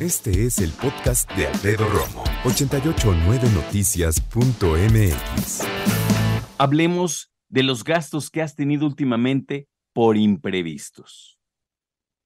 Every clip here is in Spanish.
Este es el podcast de Alfredo Romo, 889noticias.mx. Hablemos de los gastos que has tenido últimamente por imprevistos.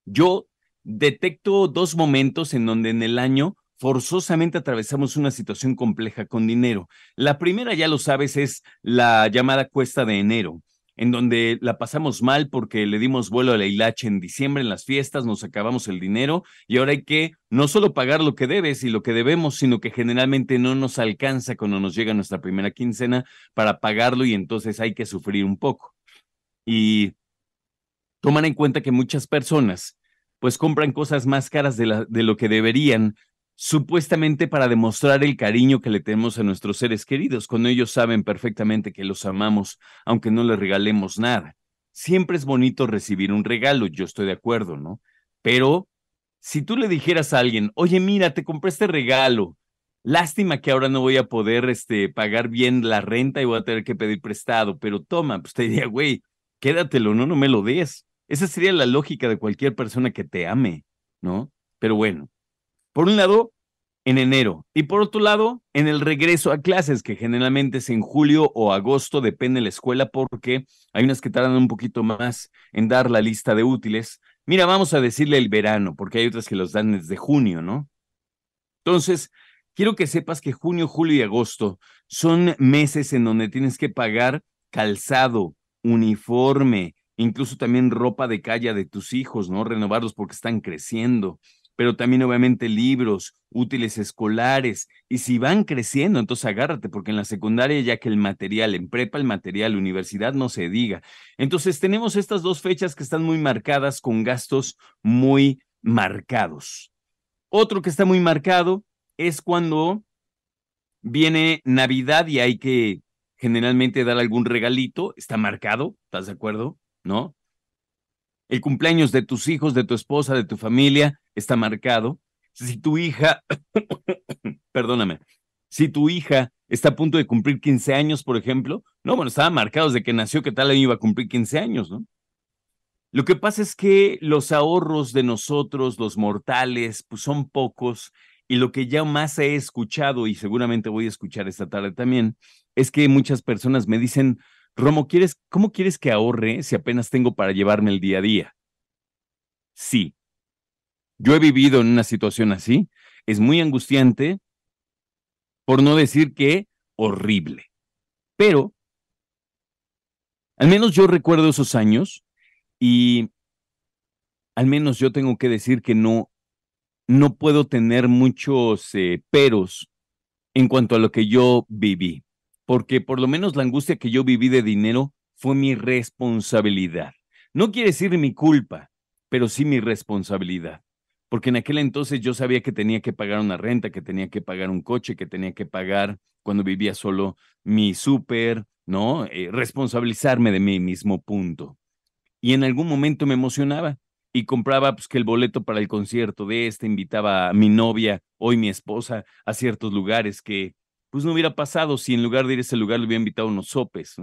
Yo detecto dos momentos en donde en el año forzosamente atravesamos una situación compleja con dinero. La primera, ya lo sabes, es la llamada cuesta de enero en donde la pasamos mal porque le dimos vuelo a la hilacha en diciembre en las fiestas, nos acabamos el dinero y ahora hay que no solo pagar lo que debes y lo que debemos, sino que generalmente no nos alcanza cuando nos llega nuestra primera quincena para pagarlo y entonces hay que sufrir un poco. Y toman en cuenta que muchas personas pues compran cosas más caras de, de lo que deberían supuestamente para demostrar el cariño que le tenemos a nuestros seres queridos, cuando ellos saben perfectamente que los amamos, aunque no les regalemos nada. Siempre es bonito recibir un regalo, yo estoy de acuerdo, ¿no? Pero si tú le dijeras a alguien, oye, mira, te compré este regalo, lástima que ahora no voy a poder este, pagar bien la renta y voy a tener que pedir prestado, pero toma, pues te diría, güey, quédatelo, no, no me lo des. Esa sería la lógica de cualquier persona que te ame, ¿no? Pero bueno, por un lado, en enero y por otro lado, en el regreso a clases, que generalmente es en julio o agosto, depende de la escuela, porque hay unas que tardan un poquito más en dar la lista de útiles. Mira, vamos a decirle el verano, porque hay otras que los dan desde junio, ¿no? Entonces, quiero que sepas que junio, julio y agosto son meses en donde tienes que pagar calzado, uniforme, incluso también ropa de calle de tus hijos, ¿no? Renovarlos porque están creciendo pero también obviamente libros, útiles escolares, y si van creciendo, entonces agárrate, porque en la secundaria ya que el material, en prepa el material, universidad no se diga. Entonces tenemos estas dos fechas que están muy marcadas con gastos muy marcados. Otro que está muy marcado es cuando viene Navidad y hay que generalmente dar algún regalito, está marcado, ¿estás de acuerdo? ¿No? El cumpleaños de tus hijos, de tu esposa, de tu familia, está marcado. Si tu hija, perdóname, si tu hija está a punto de cumplir 15 años, por ejemplo, no, bueno, estaba marcado desde que nació que tal año iba a cumplir 15 años, ¿no? Lo que pasa es que los ahorros de nosotros, los mortales, pues son pocos y lo que ya más he escuchado y seguramente voy a escuchar esta tarde también, es que muchas personas me dicen, Romo, ¿quieres, ¿cómo quieres que ahorre si apenas tengo para llevarme el día a día? Sí. Yo he vivido en una situación así. Es muy angustiante, por no decir que horrible. Pero, al menos yo recuerdo esos años y al menos yo tengo que decir que no, no puedo tener muchos eh, peros en cuanto a lo que yo viví porque por lo menos la angustia que yo viví de dinero fue mi responsabilidad. No quiere decir mi culpa, pero sí mi responsabilidad. Porque en aquel entonces yo sabía que tenía que pagar una renta, que tenía que pagar un coche, que tenía que pagar cuando vivía solo mi súper, ¿no? Eh, responsabilizarme de mí mismo, punto. Y en algún momento me emocionaba y compraba pues, que el boleto para el concierto de este, invitaba a mi novia, hoy mi esposa, a ciertos lugares que pues no hubiera pasado si en lugar de ir a ese lugar le hubiera invitado unos sopes.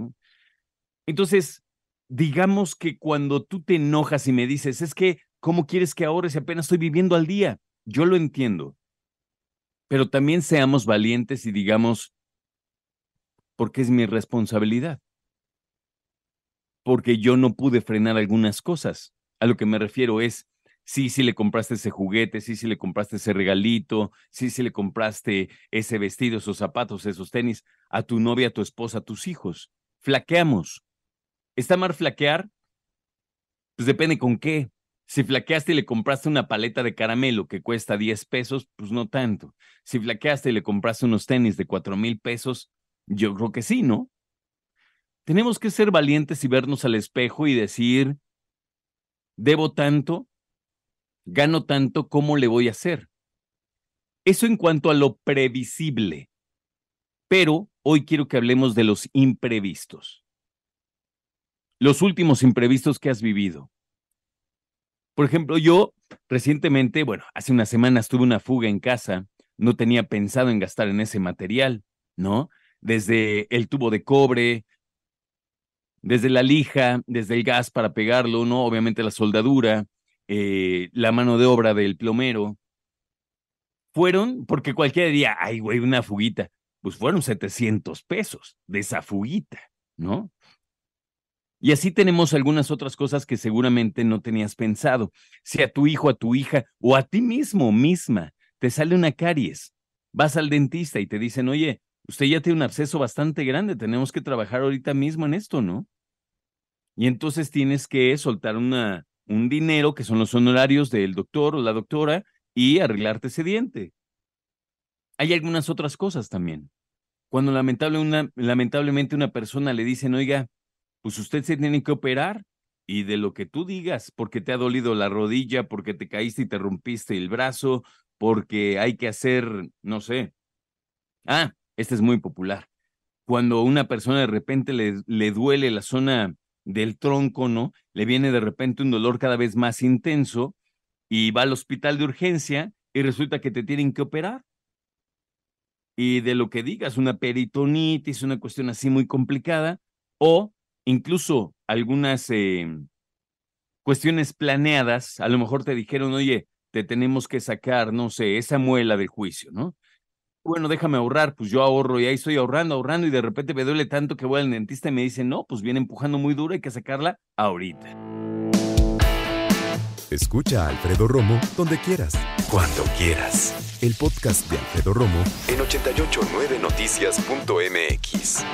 Entonces, digamos que cuando tú te enojas y me dices, es que, ¿cómo quieres que ahora si apenas estoy viviendo al día? Yo lo entiendo. Pero también seamos valientes y digamos, porque es mi responsabilidad. Porque yo no pude frenar algunas cosas. A lo que me refiero es, sí, sí le compraste ese juguete, sí, sí le compraste ese regalito, sí, sí le compraste ese vestido, esos zapatos, esos tenis a tu novia, a tu esposa, a tus hijos. Flaqueamos. ¿Está mal flaquear? Pues depende con qué. Si flaqueaste y le compraste una paleta de caramelo que cuesta 10 pesos, pues no tanto. Si flaqueaste y le compraste unos tenis de 4 mil pesos, yo creo que sí, ¿no? Tenemos que ser valientes y vernos al espejo y decir, debo tanto, gano tanto, ¿cómo le voy a hacer? Eso en cuanto a lo previsible. Pero hoy quiero que hablemos de los imprevistos. Los últimos imprevistos que has vivido. Por ejemplo, yo recientemente, bueno, hace unas semanas tuve una fuga en casa, no tenía pensado en gastar en ese material, ¿no? Desde el tubo de cobre, desde la lija, desde el gas para pegarlo, ¿no? Obviamente la soldadura, eh, la mano de obra del plomero, fueron, porque cualquiera diría, ay, güey, una fuguita. Pues fueron 700 pesos de esa fuguita, ¿no? Y así tenemos algunas otras cosas que seguramente no tenías pensado. Si a tu hijo, a tu hija o a ti mismo, misma, te sale una caries, vas al dentista y te dicen, oye, usted ya tiene un absceso bastante grande, tenemos que trabajar ahorita mismo en esto, ¿no? Y entonces tienes que soltar una, un dinero, que son los honorarios del doctor o la doctora, y arreglarte ese diente. Hay algunas otras cosas también. Cuando lamentable una, lamentablemente una persona le dicen, oiga, pues usted se tiene que operar y de lo que tú digas, porque te ha dolido la rodilla, porque te caíste y te rompiste el brazo, porque hay que hacer, no sé. Ah, este es muy popular. Cuando una persona de repente le, le duele la zona del tronco, ¿no? Le viene de repente un dolor cada vez más intenso y va al hospital de urgencia y resulta que te tienen que operar. Y de lo que digas, una peritonitis, una cuestión así muy complicada, o incluso algunas em, cuestiones planeadas, a lo mejor te dijeron, oye, te tenemos que sacar, no sé, esa muela del juicio, ¿no? Bueno, déjame ahorrar, pues yo ahorro y ahí estoy ahorrando, ahorrando y de repente me duele tanto que voy al dentista y me dice, no, pues viene empujando muy duro, hay que sacarla ahorita. Escucha a Alfredo Romo donde quieras, cuando quieras. El podcast de Alfredo Romo en 889noticias.mx.